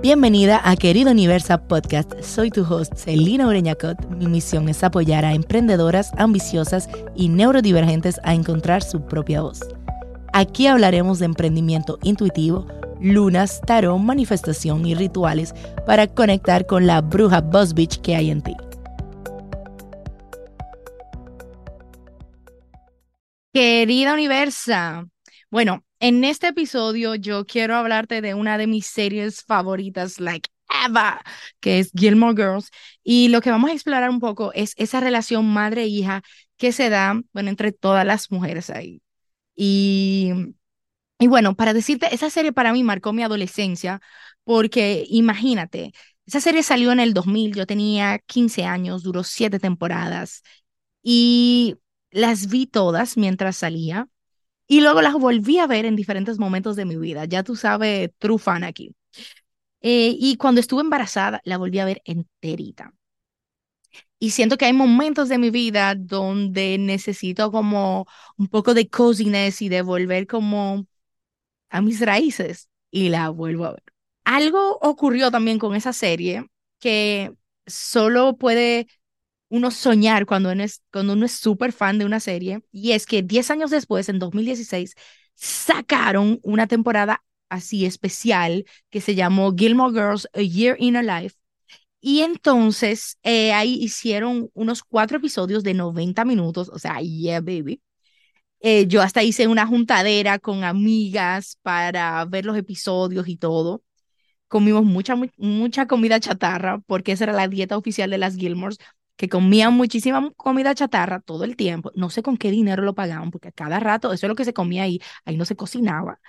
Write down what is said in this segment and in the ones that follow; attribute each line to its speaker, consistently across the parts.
Speaker 1: Bienvenida a Querido Universa Podcast. Soy tu host, Celina Ureñacot. Mi misión es apoyar a emprendedoras ambiciosas y neurodivergentes a encontrar su propia voz. Aquí hablaremos de emprendimiento intuitivo, lunas, tarot, manifestación y rituales para conectar con la bruja Boss Bitch que hay en ti. Querida Universa, bueno, en este episodio yo quiero hablarte de una de mis series favoritas, like ever, que es Gilmore Girls. Y lo que vamos a explorar un poco es esa relación madre-hija que se da, bueno, entre todas las mujeres ahí. Y, y bueno, para decirte, esa serie para mí marcó mi adolescencia, porque imagínate, esa serie salió en el 2000, yo tenía 15 años, duró siete temporadas y las vi todas mientras salía. Y luego las volví a ver en diferentes momentos de mi vida. Ya tú sabes, true fan aquí. Eh, y cuando estuve embarazada, la volví a ver enterita. Y siento que hay momentos de mi vida donde necesito como un poco de coziness y de volver como a mis raíces y la vuelvo a ver. Algo ocurrió también con esa serie que solo puede uno soñar cuando uno es, cuando uno es súper fan de una serie, y es que 10 años después, en 2016, sacaron una temporada así especial que se llamó Gilmore Girls A Year in a Life. Y entonces eh, ahí hicieron unos cuatro episodios de 90 minutos, o sea, yeah, baby. Eh, yo hasta hice una juntadera con amigas para ver los episodios y todo. Comimos mucha, mucha comida chatarra porque esa era la dieta oficial de las Gilmores que comían muchísima comida chatarra todo el tiempo. No sé con qué dinero lo pagaban, porque cada rato eso es lo que se comía ahí, ahí no se cocinaba.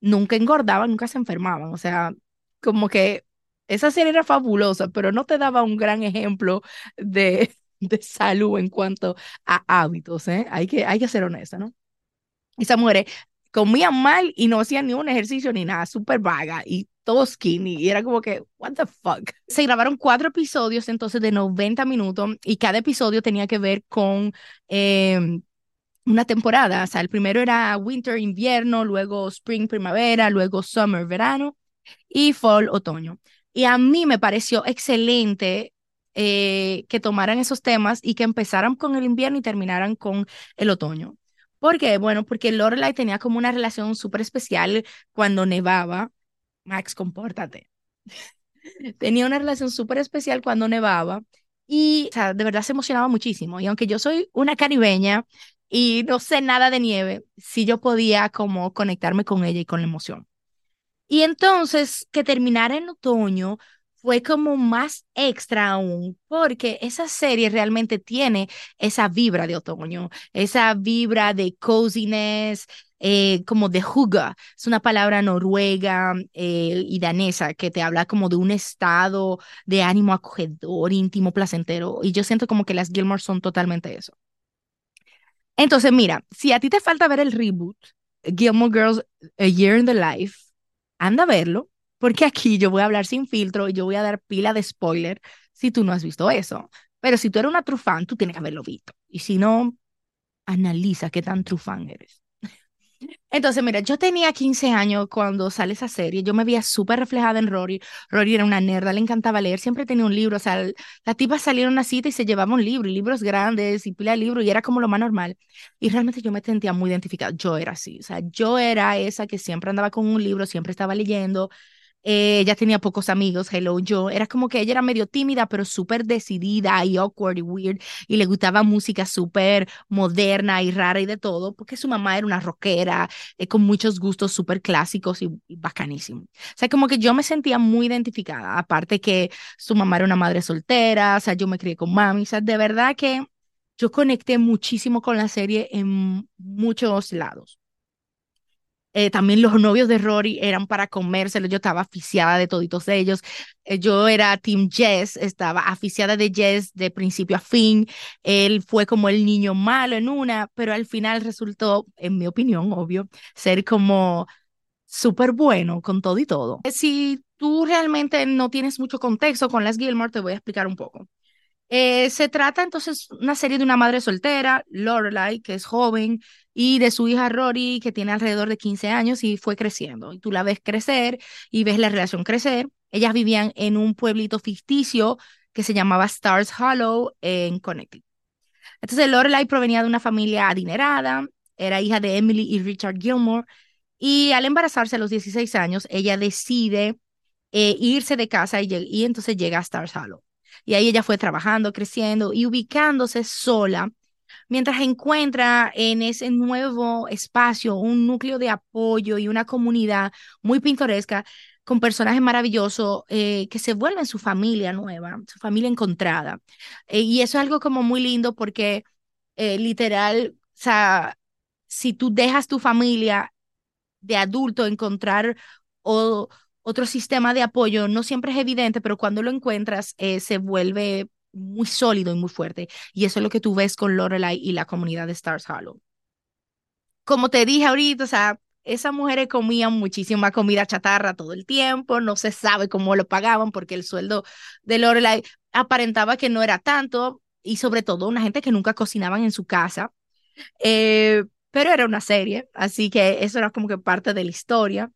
Speaker 1: Nunca engordaban, nunca se enfermaban. O sea, como que esa serie era fabulosa, pero no te daba un gran ejemplo de, de salud en cuanto a hábitos, ¿eh? Hay que, hay que ser honesta, ¿no? Esa mujeres comían mal y no hacían ni un ejercicio ni nada, súper vaga y todo skinny. Y era como que, what the fuck. Se grabaron cuatro episodios entonces de 90 minutos y cada episodio tenía que ver con em, una temporada. O sea, el primero era winter, invierno, luego spring, primavera, luego summer, verano y fall, otoño. Y a mí me pareció excelente eh, que tomaran esos temas y que empezaran con el invierno y terminaran con el otoño. ¿Por qué? Bueno, porque Lorelai tenía como una relación súper especial cuando nevaba. Max, compórtate. tenía una relación súper especial cuando nevaba y, o sea, de verdad se emocionaba muchísimo. Y aunque yo soy una caribeña y no sé nada de nieve, sí yo podía como conectarme con ella y con la emoción. Y entonces, que terminara en otoño fue como más extra aún, porque esa serie realmente tiene esa vibra de otoño, esa vibra de coziness, eh, como de huga, es una palabra noruega eh, y danesa que te habla como de un estado de ánimo acogedor, íntimo, placentero, y yo siento como que las Gilmore son totalmente eso. Entonces, mira, si a ti te falta ver el reboot, Gilmore Girls, A Year in the Life, anda a verlo, porque aquí yo voy a hablar sin filtro y yo voy a dar pila de spoiler si tú no has visto eso. Pero si tú eres una true fan, tú tienes que haberlo visto. Y si no, analiza qué tan true fan eres. Entonces, mira, yo tenía 15 años cuando sale esa serie, yo me veía súper reflejada en Rory. Rory era una nerda, le encantaba leer, siempre tenía un libro, o sea, la tipa salía a una cita y se llevaba un libro, y libros grandes y pila de libros, y era como lo más normal. Y realmente yo me sentía muy identificada, yo era así, o sea, yo era esa que siempre andaba con un libro, siempre estaba leyendo, eh, ella tenía pocos amigos, hello, yo. Era como que ella era medio tímida, pero súper decidida y awkward y weird. Y le gustaba música súper moderna y rara y de todo, porque su mamá era una rockera eh, con muchos gustos súper clásicos y, y bacanísimos. O sea, como que yo me sentía muy identificada. Aparte que su mamá era una madre soltera, o sea, yo me crié con mami. O sea, de verdad que yo conecté muchísimo con la serie en muchos lados. Eh, también los novios de Rory eran para comérselo. Yo estaba aficiada de toditos ellos. Eh, yo era Team Jess, estaba aficiada de Jess de principio a fin. Él fue como el niño malo en una, pero al final resultó, en mi opinión, obvio, ser como súper bueno con todo y todo. Si tú realmente no tienes mucho contexto con las Gilmore, te voy a explicar un poco. Eh, se trata entonces una serie de una madre soltera, Lorelai, que es joven, y de su hija Rory, que tiene alrededor de 15 años y fue creciendo. Y tú la ves crecer y ves la relación crecer. Ellas vivían en un pueblito ficticio que se llamaba Stars Hollow en Connecticut. Entonces Lorelai provenía de una familia adinerada, era hija de Emily y Richard Gilmore, y al embarazarse a los 16 años, ella decide eh, irse de casa y, y entonces llega a Stars Hollow. Y ahí ella fue trabajando, creciendo y ubicándose sola mientras encuentra en ese nuevo espacio un núcleo de apoyo y una comunidad muy pintoresca con personajes maravillosos eh, que se vuelven su familia nueva, su familia encontrada. Eh, y eso es algo como muy lindo porque eh, literal, o sea, si tú dejas tu familia de adulto encontrar o, otro sistema de apoyo, no siempre es evidente, pero cuando lo encuentras se vuelve muy sólido y muy fuerte. Y eso es lo que tú ves con Lorelai y la comunidad de Stars Hollow. Como te dije ahorita, o sea, esas mujeres comían muchísima comida chatarra todo el tiempo, no se sabe cómo lo pagaban porque el sueldo de Lorelai aparentaba que no era tanto y sobre todo una gente que nunca cocinaban en su casa. Eh, pero era una serie, así que eso era como que parte de la historia.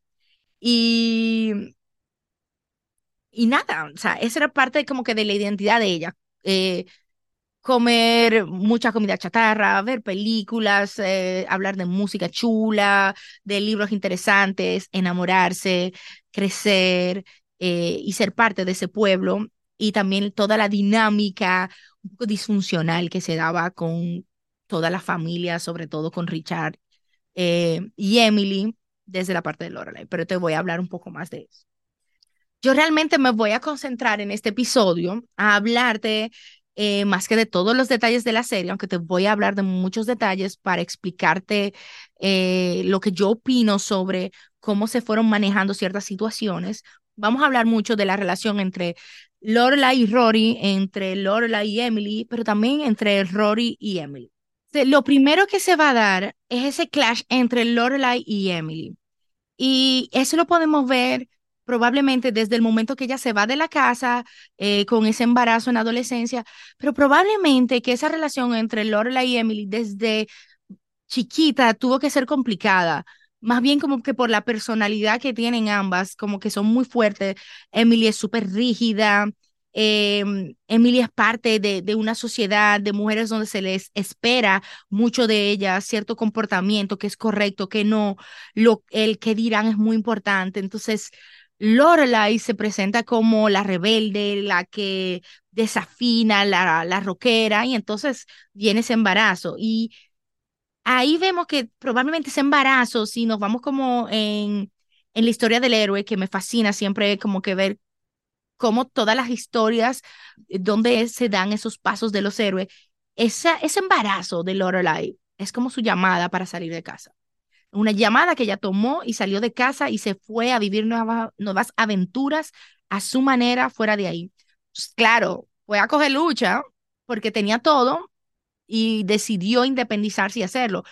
Speaker 1: Y, y nada, o sea, esa era parte como que de la identidad de ella. Eh, comer mucha comida chatarra, ver películas, eh, hablar de música chula, de libros interesantes, enamorarse, crecer eh, y ser parte de ese pueblo y también toda la dinámica un poco disfuncional que se daba con toda la familia, sobre todo con Richard y Emily desde la parte de Lorelai, pero te voy a hablar un poco más de eso. Yo realmente me voy a concentrar en este episodio a hablarte eh, más que de todos los detalles de la serie, aunque te voy a hablar de muchos detalles para explicarte eh, lo que yo opino sobre cómo se fueron manejando ciertas situaciones. Vamos a hablar mucho de la relación entre Lorelai y Rory, entre Lorelai y Emily, pero también entre Rory y Emily. Lo primero que se va a dar es ese clash entre Lorelai y Emily. Y eso lo podemos ver probablemente desde el momento que ella se va de la casa eh, con ese embarazo en adolescencia, pero probablemente que esa relación entre Lorelai y Emily desde chiquita tuvo que ser complicada. Más bien como que por la personalidad que tienen ambas, como que son muy fuertes. Emily es súper rígida, eh, Emily es parte de, de, una sociedad de mujeres donde se les espera mucho de ellas, cierto comportamiento que es correcto, que no, lo, el que dirán es muy importante. Entonces, Lorelai se presenta como la rebelde, la que desafina, la, la rockera, y entonces viene ese embarazo. Y ahí vemos que probablemente ese embarazo, si nos vamos como en, en la historia del héroe, que me fascina siempre como que ver cómo todas las historias eh, donde se dan esos pasos de los héroes, esa, ese embarazo de Lorelai es como su llamada para salir de casa una llamada que ella tomó y salió de casa y se fue a vivir nuevas, nuevas aventuras a su manera fuera de ahí. Pues, claro, fue a coger lucha porque tenía todo y decidió independizarse y hacerlo,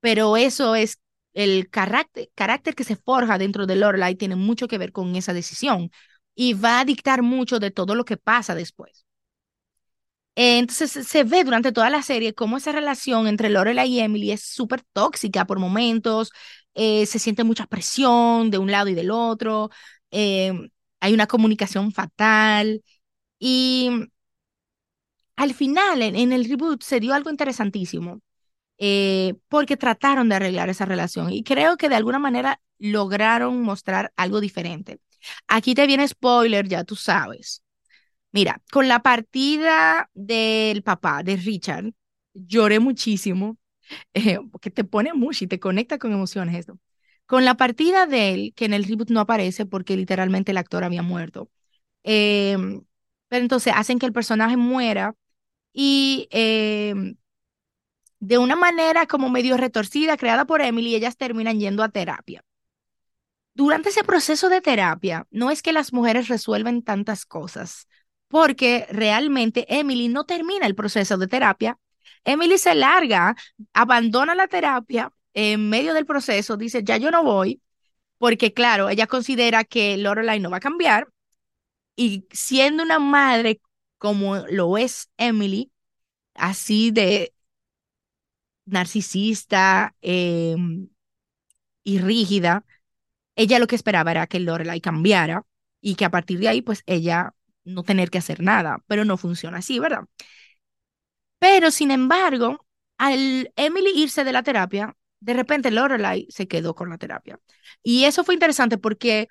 Speaker 1: pero eso es el carácter, carácter que se forja dentro de Lorelai tiene mucho que ver con esa decisión y va a dictar mucho de todo lo que pasa después. Entonces se ve durante toda la serie cómo esa relación entre Lorelai y Emily es súper tóxica por momentos, eh, se siente mucha presión de un lado y del otro, eh, hay una comunicación fatal y al final en, el reboot se dio algo interesantísimo eh, porque trataron de arreglar esa relación y creo que de alguna manera lograron mostrar algo diferente. Aquí te viene spoiler, ya tú sabes. Mira, con la partida del papá de Richard, lloré muchísimo, eh, porque te pone mucho y te conecta con emociones esto. Con la partida de él, que en el reboot no aparece porque literalmente el actor había muerto. Em, pero entonces hacen que el personaje muera y em, de una manera como medio retorcida, creada por Emily, ellas terminan yendo a terapia. Durante ese proceso de terapia, no es que las mujeres resuelven tantas cosas, porque realmente Emily no termina el proceso de terapia. Emily se larga, abandona la terapia en medio del proceso, dice, ya yo no voy, porque claro, ella considera que Lorelai no va a cambiar y siendo una madre como lo es Emily, así de narcisista em, y rígida, ella lo que esperaba era que Lorelai cambiara y que a partir de ahí, pues ella no tener que hacer nada, pero no funciona así, ¿verdad? Pero sin embargo, al Emily irse de la terapia, de repente Lorelai se quedó con la terapia. Y eso fue interesante porque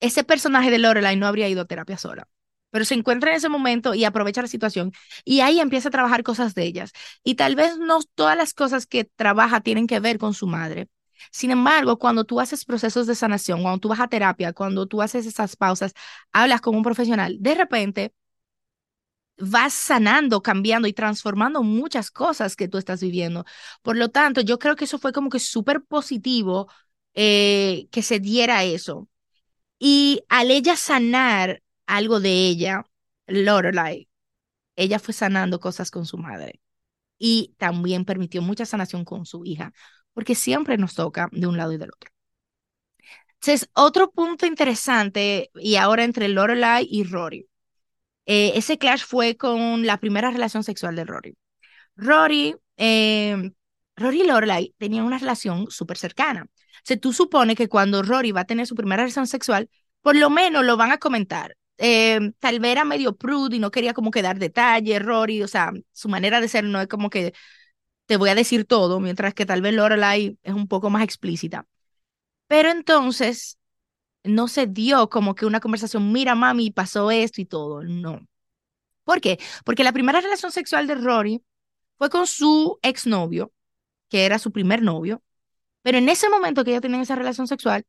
Speaker 1: ese personaje de Lorelai no habría ido a terapia sola, pero se encuentra en ese momento y aprovecha la situación y ahí empieza a trabajar cosas de ellas. Y tal vez no todas las cosas que trabaja tienen que ver con su madre. Sin embargo, cuando tú haces procesos de sanación, cuando tú vas a terapia, cuando tú haces esas pausas, hablas con un profesional, de repente vas sanando, cambiando y transformando muchas cosas que tú estás viviendo. Por lo tanto, yo creo que eso fue como que súper positivo eh, que se diera eso. Y al ella sanar algo de ella, Lorelai, ella fue sanando cosas con su madre y también permitió mucha sanación con su hija, porque siempre nos toca de un lado y del otro. Entonces, otro punto interesante, y ahora entre Lorelai y Rory. Eh, ese clash fue con la primera relación sexual de Rory. Rory, eh, Rory y Lorelai tenían una relación súper cercana. O sea, tú supones que cuando Rory va a tener su primera relación sexual, por lo menos lo van a comentar. Eh, tal vez era medio prude y no quería como que dar detalles, Rory, o sea, su manera de ser no es como que te voy a decir todo, mientras que tal vez Lorelai es un poco más explícita. Pero entonces, no se dio como que una conversación, mira mami, pasó esto y todo, no. ¿Por qué? Porque la primera relación sexual de Rory fue con su exnovio, que era su primer novio, pero en ese momento que ella tenía esa relación sexual,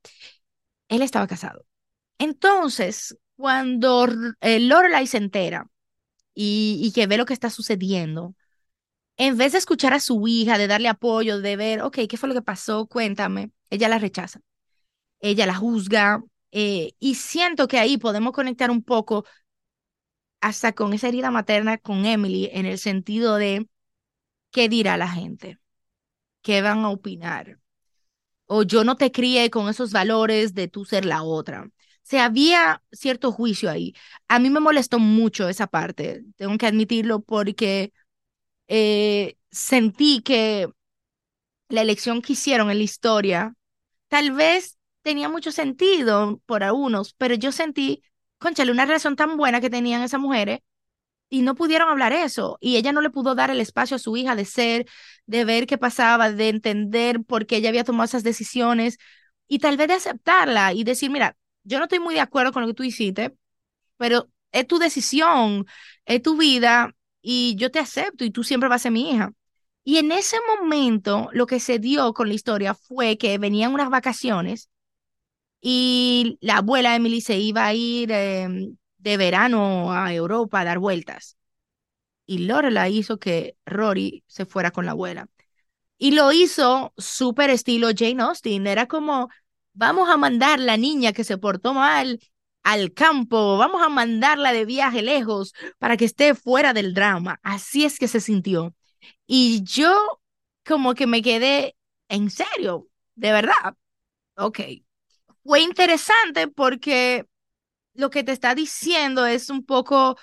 Speaker 1: él estaba casado. Entonces, cuando eh, Lorelai se entera y, y que ve lo que está sucediendo, en vez de escuchar a su hija, de darle apoyo, de ver, ok, ¿qué fue lo que pasó? Cuéntame, ella la rechaza ella la juzga, eh, y siento que ahí podemos conectar un poco hasta con esa herida materna con Emily en el sentido de qué dirá la gente, qué van a opinar, o yo no te crié con esos valores de tú ser la otra. O sea, había cierto juicio ahí. A mí me molestó mucho esa parte, tengo que admitirlo, porque eh, sentí que la elección que hicieron en la historia tal vez tenía mucho sentido por algunos, pero yo sentí, conchale, una relación tan buena que tenían esas mujeres y no pudieron hablar eso. Y ella no le pudo dar el espacio a su hija de ser, de ver qué pasaba, de entender por qué ella había tomado esas decisiones y tal vez de aceptarla y decir, mira, yo no estoy muy de acuerdo con lo que tú hiciste, pero es tu decisión, es tu vida y yo te acepto y tú siempre vas a ser mi hija. Y en ese momento lo que se dio con la historia fue que venían unas vacaciones y la abuela Emily se iba a ir em, de verano a Europa a dar vueltas. Y Lorelai hizo que Rory se fuera con la abuela. Y lo hizo súper estilo Jane Austen. Era como, vamos a mandar la niña que se portó mal al campo, vamos a mandarla de viaje lejos para que esté fuera del drama. Así es que se sintió. Y yo como que me quedé, en serio, de verdad. Ok, fue interesante porque lo que te está diciendo es un poco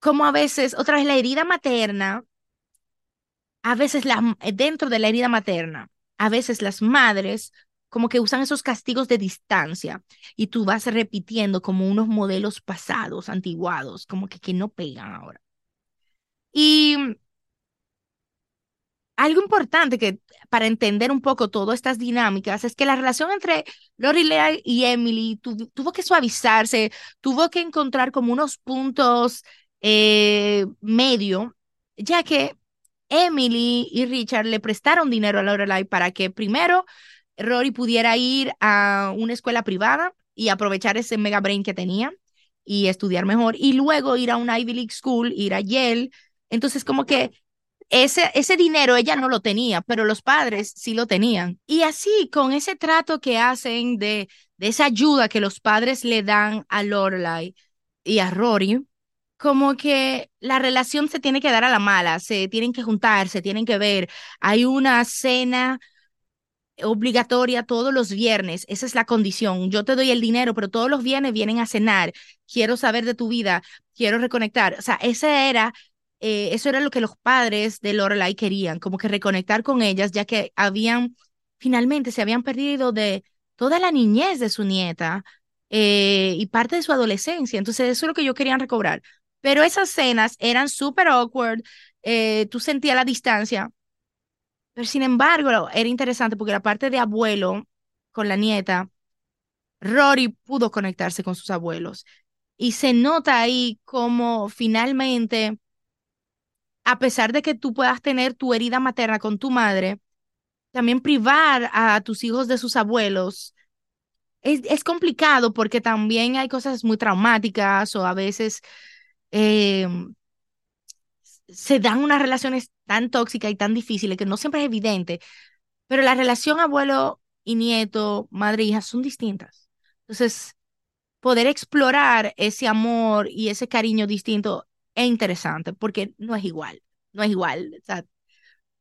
Speaker 1: como a veces, otra vez la herida materna, a veces la, dentro de la herida materna, a veces las madres como que usan esos castigos de distancia y tú vas repitiendo como unos modelos pasados, antiguados, como que, que no pegan ahora. Y algo importante que para entender un poco todas estas dinámicas es que la relación entre Lorelai y Emily tuvo que suavizarse, tuvo que encontrar como unos puntos eh, medio, ya que Emily y Richard le prestaron dinero a Lorelai para que primero Rory pudiera ir a una escuela privada y aprovechar ese mega brain que tenía y estudiar mejor y luego ir a una Ivy League School, ir a Yale. Entonces como que ese, ese dinero ella no lo tenía, pero los padres sí lo tenían. Y así, con ese trato que hacen de, de esa ayuda que los padres le dan a Lorelai y a Rory, como que la relación se tiene que dar a la mala, se tienen que juntar, se tienen que ver. Hay una cena obligatoria todos los viernes, esa es la condición. Yo te doy el dinero, pero todos los viernes vienen a cenar. Quiero saber de tu vida, quiero reconectar. O sea, esa era eh, eso era lo que los padres de Lorelai querían, como que reconectar con ellas, ya que habían, finalmente se habían perdido de toda la niñez de su nieta eh, y parte de su adolescencia. Entonces, eso es lo que yo quería recobrar. Pero esas escenas eran súper awkward, eh, tú sentías la distancia, pero sin embargo, era interesante porque la parte de abuelo con la nieta, Rory pudo conectarse con sus abuelos. Y se nota ahí como finalmente, a pesar de que tú puedas tener tu herida materna con tu madre, también privar a tus hijos de sus abuelos es, complicado porque también hay cosas muy traumáticas o a veces em, se dan unas relaciones tan tóxicas y tan difíciles que no siempre es evidente, pero la relación abuelo y nieto, madre e hija son distintas. Entonces, poder explorar ese amor y ese cariño distinto es interesante porque no es igual, no es igual.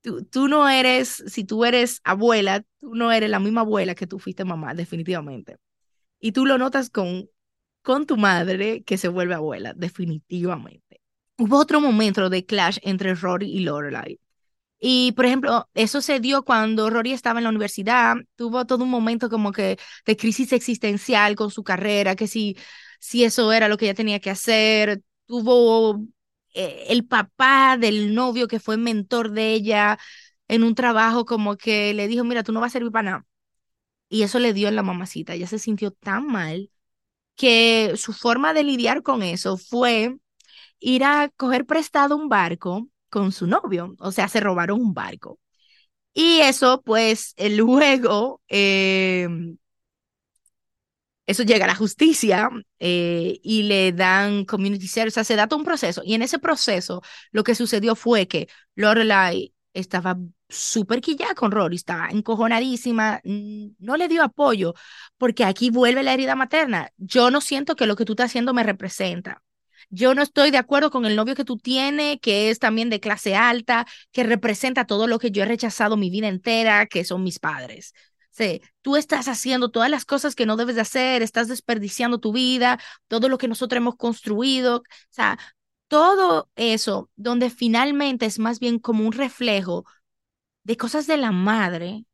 Speaker 1: Tú, tú no eres, si tú eres abuela, tú no eres la misma abuela que tú fuiste mamá, definitivamente. Y tú lo notas con, con tu madre que se vuelve abuela, definitivamente. Hubo otro momento de clash entre Rory y Lorelai. Y, por ejemplo, eso se dio cuando Rory estaba en la universidad, tuvo todo un momento como que de crisis existencial con su carrera, que si, si eso era lo que ella tenía que hacer, tuvo eh, el papá del novio que fue mentor de ella en un trabajo como que le dijo, mira, tú no vas a servir para nada. Y eso le dio en la mamacita, ella se sintió tan mal que su forma de lidiar con eso fue ir a coger prestado un barco con su novio, o sea, se robaron un barco. Y eso, pues, luego, em, eso llega a la justicia eh, y le dan community service, o sea, se da todo un proceso. Y en ese proceso, lo que sucedió fue que Lorelai estaba súper quillada con Rory, estaba encojonadísima, no le dio apoyo, porque aquí vuelve la herida materna. Yo no siento que lo que tú estás haciendo me representa. Yo no estoy de acuerdo con el novio que tú tienes, que es también de clase alta, que representa todo lo que yo he rechazado mi vida entera, que son mis padres. Sí, tú estás haciendo todas las cosas que no debes de hacer, estás desperdiciando tu vida, todo lo que nosotros hemos construido, o sea, todo eso, donde finalmente es más bien como un reflejo de cosas de la madre,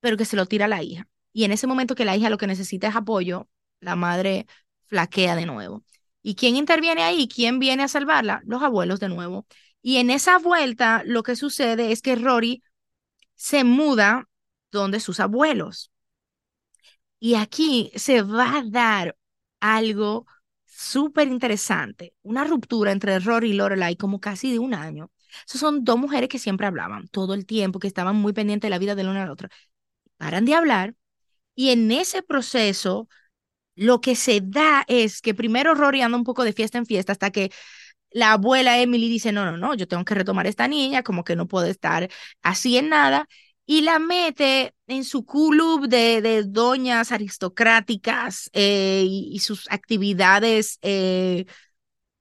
Speaker 1: pero que se lo tira a la hija. Y en ese momento que la hija lo que necesita es apoyo, la madre flaquea de nuevo. ¿Y quién interviene ahí? ¿Quién viene a salvarla? Los abuelos de nuevo. Y en esa vuelta lo que sucede es que Rory se muda donde sus abuelos. Y aquí se va a dar algo súper interesante, una ruptura entre Rory y Lorelai como casi de un año. Esas son dos mujeres que siempre hablaban todo el tiempo, que estaban muy pendientes de la vida de la una a la. Paran de hablar y en ese proceso lo que se da es que primero Rory anda un poco de fiesta en fiesta hasta que la abuela Emily dice, no, no, no, yo tengo que retomar esta niña, como que no puede estar así en nada, y la mete en su club de, de doñas aristocráticas eh, y, sus actividades eh,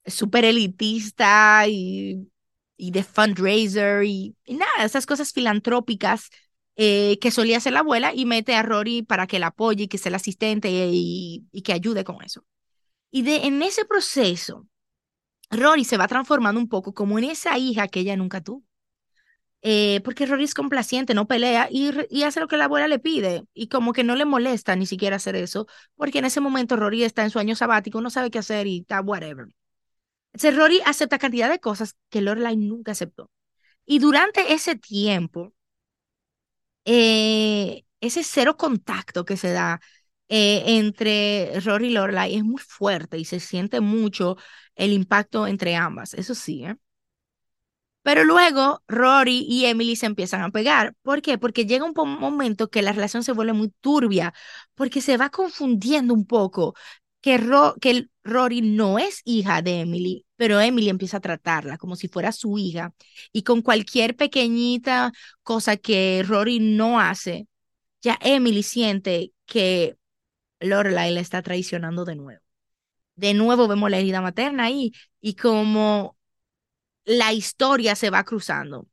Speaker 1: súper elitista y, y, de fundraiser y, nada, esas cosas filantrópicas eh, que solía hacer la abuela y mete a Rory para que la apoye y que sea el asistente y, y que ayude con eso. Y de, en ese proceso, Rory se va transformando un poco como en esa hija que ella nunca tuvo. Eh, porque Rory es complaciente, no pelea y, y, hace lo que la abuela le pide y como que no le molesta ni siquiera hacer eso, porque en ese momento Rory está en su año sabático, no sabe qué hacer y está whatever. Entonces Rory acepta cantidad de cosas que Lorelai nunca aceptó. Y durante ese tiempo, eh, ese cero contacto que se da eh, entre Rory y Lorelai es muy fuerte y se siente mucho el impacto entre ambas, eso sí, ¿eh? Pero luego Rory y Emily se empiezan a pegar. ¿Por qué? Porque llega un momento que la relación se vuelve muy turbia, porque se va confundiendo un poco que, que Rory no es hija de Emily, pero Emily empieza a tratarla como si fuera su hija y con cualquier pequeñita cosa que Rory no hace, ya Emily siente que Lorelai la está traicionando de nuevo. De nuevo vemos la herida materna ahí y como la historia se va cruzando.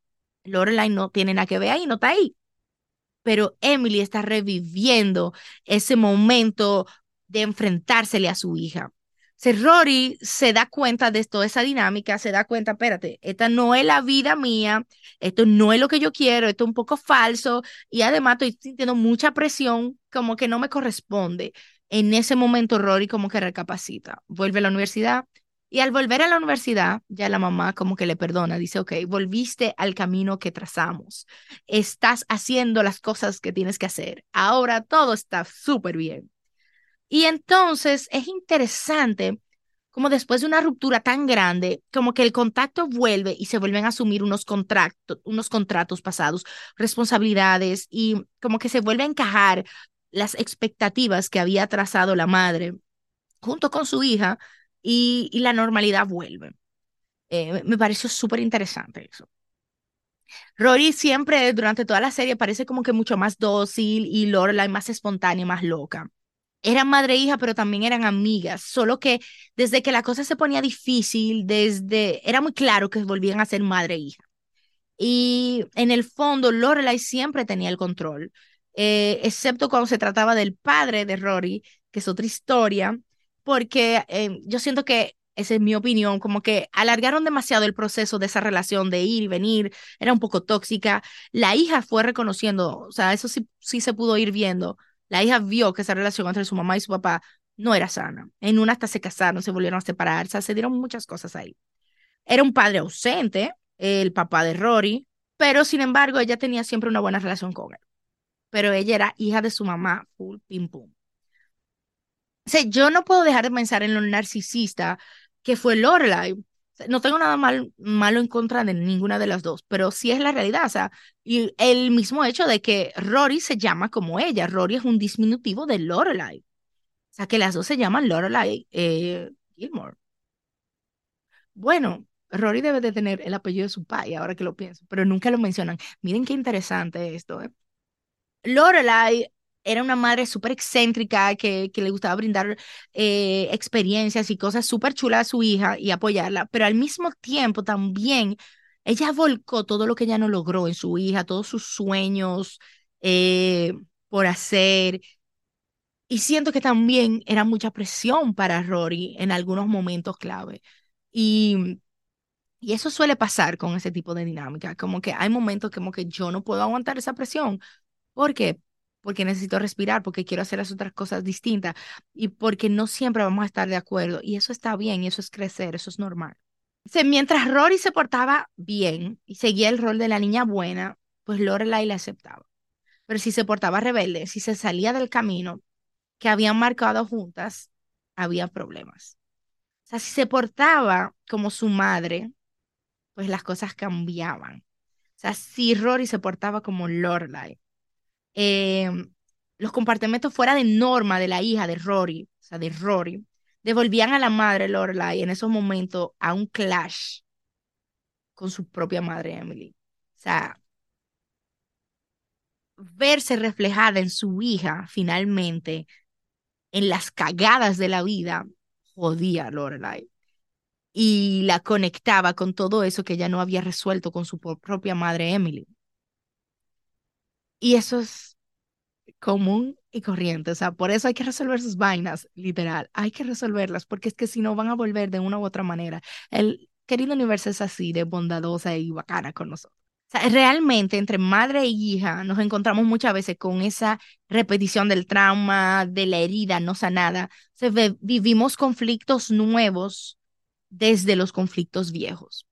Speaker 1: Lorelai no tiene nada que ver ahí, no está ahí. Pero Emily está reviviendo ese momento de enfrentársele a su hija. Si Rory se da cuenta de toda esa dinámica, se da cuenta, espérate, esta no es la vida mía, esto no es lo que yo quiero, esto es un poco falso y además estoy sintiendo mucha presión como que no me corresponde. en ese momento Rory como que recapacita, vuelve a la universidad y al volver a la universidad, ya la mamá como que le perdona, dice, ok, volviste al camino que trazamos, estás haciendo las cosas que tienes que hacer, ahora todo está súper bien. Y entonces es interesante como después de una ruptura tan grande, como que el contacto vuelve y se vuelven a asumir unos, contratos, unos contratos pasados, responsabilidades y como que se vuelve a encajar las expectativas que había trazado la madre junto con su hija y, la normalidad vuelve. Eh, me pareció súper interesante eso. Rory siempre durante toda la serie parece como que mucho más dócil y Lorelai más espontánea, más loca eran madre e hija, pero también eran amigas, solo que desde que la cosa se ponía difícil, desde era muy claro que volvían a ser madre e hija. Y en el fondo, Lorelai siempre tenía el control, eh, excepto cuando se trataba del padre de Rory, que es otra historia, porque eh, yo siento que, esa es mi opinión, como que alargaron demasiado el proceso de esa relación de ir y venir, era un poco tóxica. La hija fue reconociendo, o sea, eso sí, sí se pudo ir viendo la hija vio que esa relación entre su mamá y su papá no era sana. En una hasta se casaron, se volvieron a separar, se dieron muchas cosas ahí. Era un padre ausente, el papá de Rory, pero sin embargo ella tenía siempre una buena relación con él. Pero ella era hija de su mamá, full pim pum. O sea, yo no puedo dejar de pensar en lo narcisista que fue Lorelai, no tengo nada mal, malo en contra de ninguna de las dos, pero sí es la realidad. O sea, y el mismo hecho de que Rory se llama como ella. Rory es un disminutivo de Lorelai. O sea, que las dos se llaman Lorelai eh, Gilmore. Bueno, Rory debe de tener el apellido de su padre, ahora que lo pienso, pero nunca lo mencionan. Miren qué interesante esto. ¿eh? Lorelai era una madre súper excéntrica que, que, le gustaba brindar eh, experiencias y cosas súper chulas a su hija y apoyarla, pero al mismo tiempo también ella volcó todo lo que ella no logró en su hija, todos sus sueños eh, por hacer. Y siento que también era mucha presión para Rory en algunos momentos clave. Y, y eso suele pasar con ese tipo de dinámica, como que hay momentos como que yo no puedo aguantar esa presión. ¿Por qué? Porque necesito respirar, porque quiero hacer las otras cosas distintas y porque no siempre vamos a estar de acuerdo. Y eso está bien, y eso es crecer, eso es normal. mientras Rory se portaba bien y seguía el rol de la niña buena, pues Lorelai la aceptaba. Pero si se portaba rebelde, si se salía del camino que habían marcado juntas, había problemas. O sea, si se portaba como su madre, pues las cosas cambiaban. O sea, si Rory se portaba como Lorelai, eh, los compartimentos fuera de norma de la hija de Rory, o sea, de Rory, devolvían a la madre Lorelai en esos momentos a un clash con su propia madre Emily. O sea, verse reflejada en su hija finalmente en las cagadas de la vida jodía a Lorelai y la conectaba con todo eso que ella no había resuelto con su propia madre Emily. Y eso es común y corriente. O sea, por eso hay que resolver sus vainas, literal. Hay que resolverlas, porque es que si no van a volver de una u otra manera. El querido universo es así de bondadosa y bacana con nosotros. O sea, realmente entre madre e hija nos encontramos muchas veces con esa repetición del trauma, de la herida no sanada. O vivimos conflictos nuevos desde los conflictos viejos.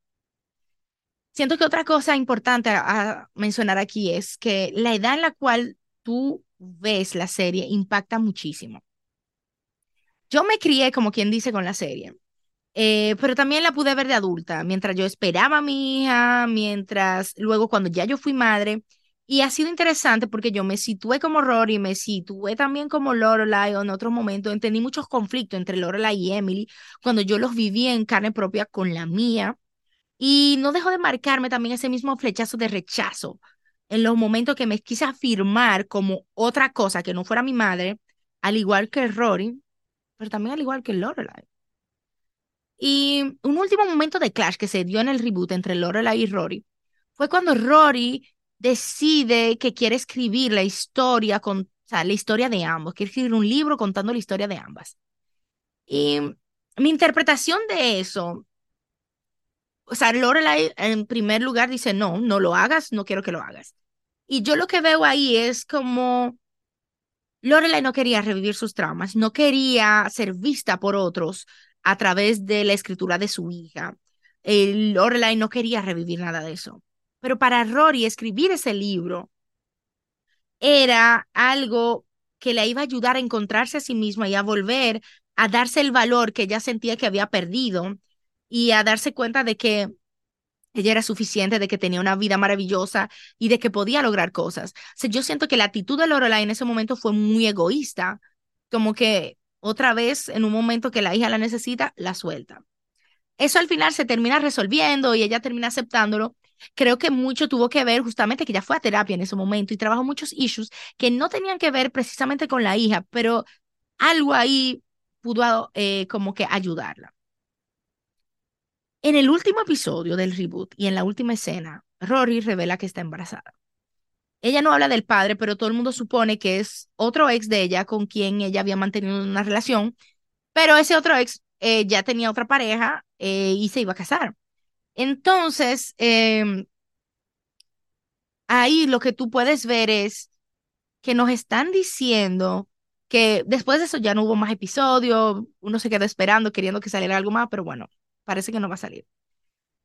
Speaker 1: Siento que otra cosa importante a, mencionar aquí es que la edad en la cual tú ves la serie impacta muchísimo. Yo me crié, como quien dice, con la serie, eh, pero también la pude ver de adulta, mientras yo esperaba a mi hija, mientras luego cuando ya yo fui madre. Y ha sido interesante porque yo me situé como Rory, me situé también como Lorelai en otro momento. Entendí muchos conflictos entre Lorelai y Emily cuando yo los viví en carne propia con la mía. Y no dejo de marcarme también ese mismo flechazo de rechazo en los momentos que me quise afirmar como otra cosa que no fuera mi madre, al igual que Rory, pero también al igual que Lorelai. Y un último momento de clash que se dio en el reboot entre Lorelai y Rory fue cuando Rory decide que quiere escribir la historia con, o sea, la historia de ambos, quiere escribir un libro contando la historia de ambas. Y mi interpretación de eso o sea, Lorelai en primer lugar dice, no, no lo hagas, no quiero que lo hagas. Y yo lo que veo ahí es como Lorelai no quería revivir sus traumas, no quería ser vista por otros a través de la escritura de su hija. Lorelai no quería revivir nada de eso. Pero para Rory escribir ese libro era algo que le iba a ayudar a encontrarse a sí misma y a volver a darse el valor que ella sentía que había perdido y a darse cuenta de que ella era suficiente, de que tenía una vida maravillosa y de que podía lograr cosas. O yo siento que la actitud de Lorelai en ese momento fue muy egoísta, como que otra vez en un momento que la hija la necesita, la suelta. Eso al final se termina resolviendo y ella termina aceptándolo. Creo que mucho tuvo que ver justamente que ella fue a terapia en ese momento y trabajó muchos issues que no tenían que ver precisamente con la hija, pero algo ahí pudo eh, como que ayudarla. En el último episodio del reboot y en la última escena, Rory revela que está embarazada. Ella no habla del padre, pero todo el mundo supone que es otro ex de ella con quien ella había mantenido una relación, pero ese otro ex eh, ya tenía otra pareja eh, y se iba a casar. Entonces, em, ahí lo que tú puedes ver es que nos están diciendo que después de eso ya no hubo más episodios, uno se quedó esperando, queriendo que saliera algo más, pero bueno, parece que no va a salir.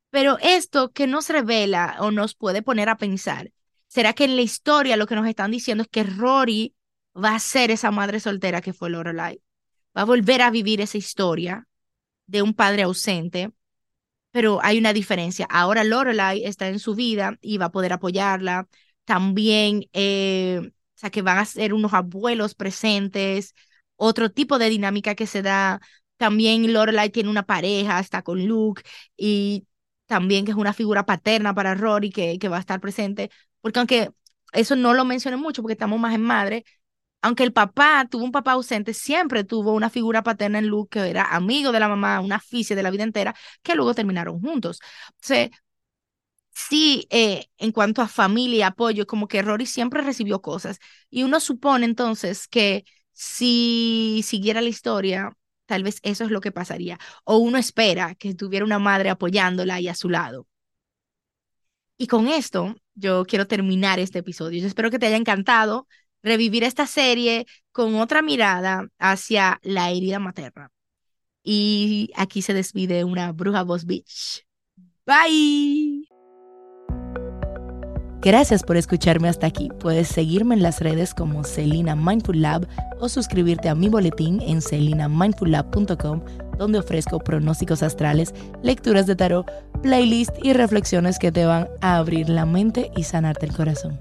Speaker 1: Pero esto que nos revela o nos puede poner a pensar, ¿será que en la historia lo que nos están diciendo es que Rory va a ser esa madre soltera que fue Lorelai? Va a volver a vivir esa historia de un padre ausente, pero hay una diferencia. Ahora Lorelai está en su vida y va a poder apoyarla. También, eh, o sea, que van a ser unos abuelos presentes, otro tipo de dinámica que se da. También Lorelai tiene una pareja, está con Luke y también que es una figura paterna para Rory que, va a estar presente, porque aunque eso no lo mencioné mucho porque estamos más en madre, aunque el papá tuvo un papá ausente, siempre tuvo una figura paterna en Luke que era amigo de la mamá, una afición de la vida entera, que luego terminaron juntos. Sí, eh, en cuanto a familia y apoyo, como que Rory siempre recibió cosas. Y uno supone entonces que si siguiera la historia, tal vez eso es lo que pasaría. O uno espera que tuviera una madre apoyándola y a su lado. Y con esto, yo quiero terminar este episodio. Yo espero que te haya encantado revivir esta serie con otra mirada hacia la herida materna. Y aquí se despide una bruja voz bitch. Bye.
Speaker 2: Gracias por escucharme hasta aquí. Puedes seguirme en las redes como Celina Mindful Lab o suscribirte a mi boletín en celinamindfullab.com, donde ofrezco pronósticos astrales, lecturas de tarot, playlist y reflexiones que te van a abrir la mente y sanarte el corazón.